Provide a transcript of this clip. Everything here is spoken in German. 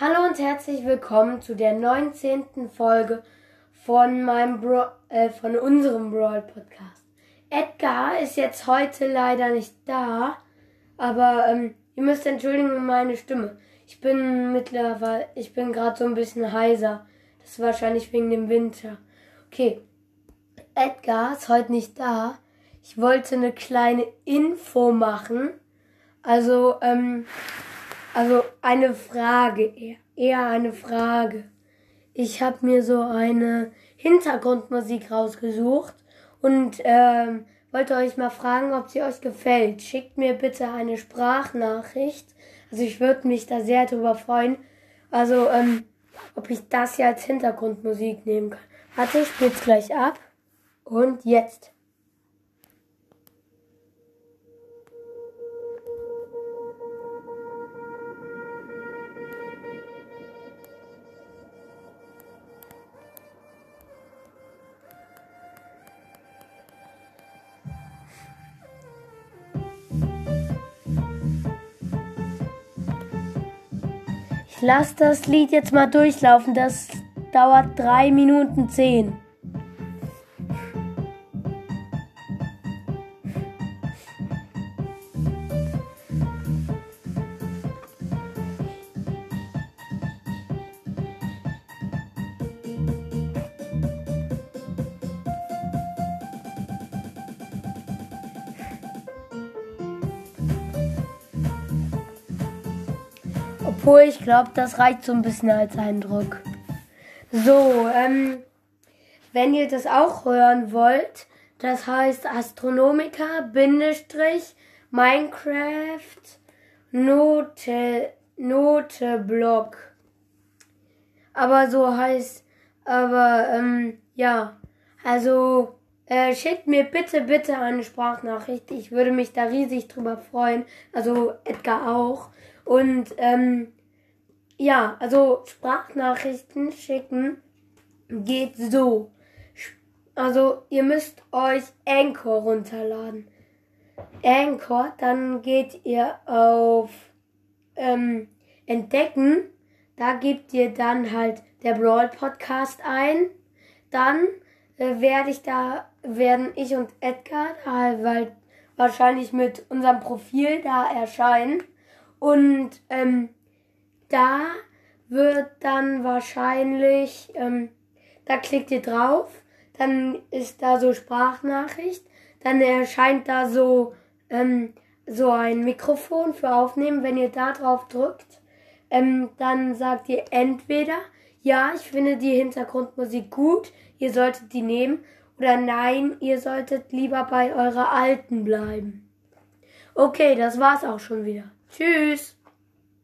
Hallo und herzlich willkommen zu der 19. Folge von meinem Bro äh, von unserem Brawl Podcast. Edgar ist jetzt heute leider nicht da, aber ähm, ihr müsst entschuldigen meine Stimme. Ich bin mittlerweile, ich bin gerade so ein bisschen heiser. Das ist wahrscheinlich wegen dem Winter. Okay, Edgar ist heute nicht da. Ich wollte eine kleine Info machen. Also, ähm, also eine Frage eher, eine Frage. Ich habe mir so eine Hintergrundmusik rausgesucht und ähm, wollte euch mal fragen, ob sie euch gefällt. Schickt mir bitte eine Sprachnachricht. Also ich würde mich da sehr drüber freuen. Also, ähm, ob ich das hier als Hintergrundmusik nehmen kann. Warte, ich spiel's gleich ab. Und jetzt. Ich lasse das Lied jetzt mal durchlaufen. Das dauert drei Minuten zehn. Obwohl ich glaube, das reicht so ein bisschen als Eindruck. So, ähm, wenn ihr das auch hören wollt, das heißt Astronomica Bindestrich Minecraft Note Noteblock. Aber so heißt, aber ähm, ja, also äh, schickt mir bitte, bitte eine Sprachnachricht. Ich würde mich da riesig drüber freuen. Also Edgar auch. Und ähm, ja, also Sprachnachrichten schicken geht so. Also ihr müsst euch Anchor runterladen. Anchor, dann geht ihr auf ähm, Entdecken. Da gebt ihr dann halt der Brawl Podcast ein. Dann äh, werde ich da, werden ich und Edgar da halt wahrscheinlich mit unserem Profil da erscheinen. Und ähm, da wird dann wahrscheinlich, ähm, da klickt ihr drauf, dann ist da so Sprachnachricht, dann erscheint da so, ähm, so ein Mikrofon für Aufnehmen. Wenn ihr da drauf drückt, ähm, dann sagt ihr entweder, ja, ich finde die Hintergrundmusik gut, ihr solltet die nehmen, oder nein, ihr solltet lieber bei eurer alten bleiben. Okay, das war's auch schon wieder. Tschüss.